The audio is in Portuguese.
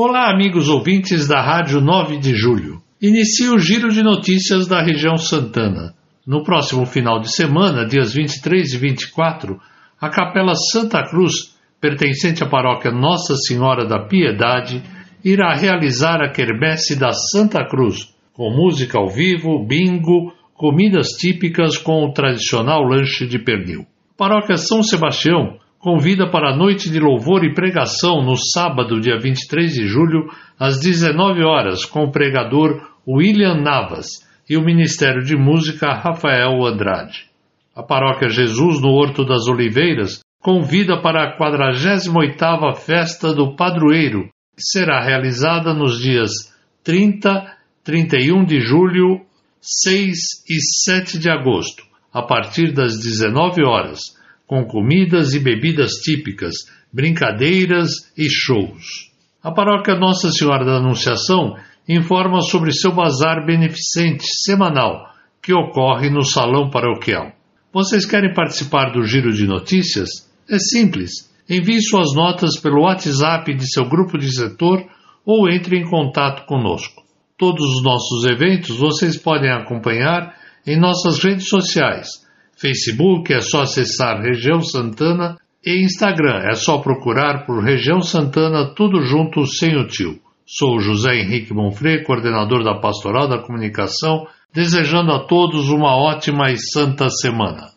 Olá, amigos ouvintes da Rádio 9 de Julho. Inicia o giro de notícias da região Santana. No próximo final de semana, dias 23 e 24, a Capela Santa Cruz, pertencente à paróquia Nossa Senhora da Piedade, irá realizar a quermesse da Santa Cruz, com música ao vivo, bingo, comidas típicas com o tradicional lanche de pernil. Paróquia São Sebastião convida para a noite de louvor e pregação no sábado, dia 23 de julho, às 19 horas, com o pregador William Navas e o Ministério de Música Rafael Andrade. A Paróquia Jesus no Horto das Oliveiras convida para a 48ª Festa do Padroeiro, que será realizada nos dias 30, 31 de julho, 6 e 7 de agosto, a partir das 19 horas com comidas e bebidas típicas, brincadeiras e shows. A paróquia Nossa Senhora da Anunciação informa sobre seu bazar beneficente semanal que ocorre no salão paroquial. Vocês querem participar do giro de notícias? É simples. Envie suas notas pelo WhatsApp de seu grupo de setor ou entre em contato conosco. Todos os nossos eventos vocês podem acompanhar em nossas redes sociais Facebook é só acessar Região Santana e Instagram é só procurar por Região Santana tudo junto sem o tio. Sou José Henrique Monfrey, coordenador da Pastoral da Comunicação, desejando a todos uma ótima e santa semana.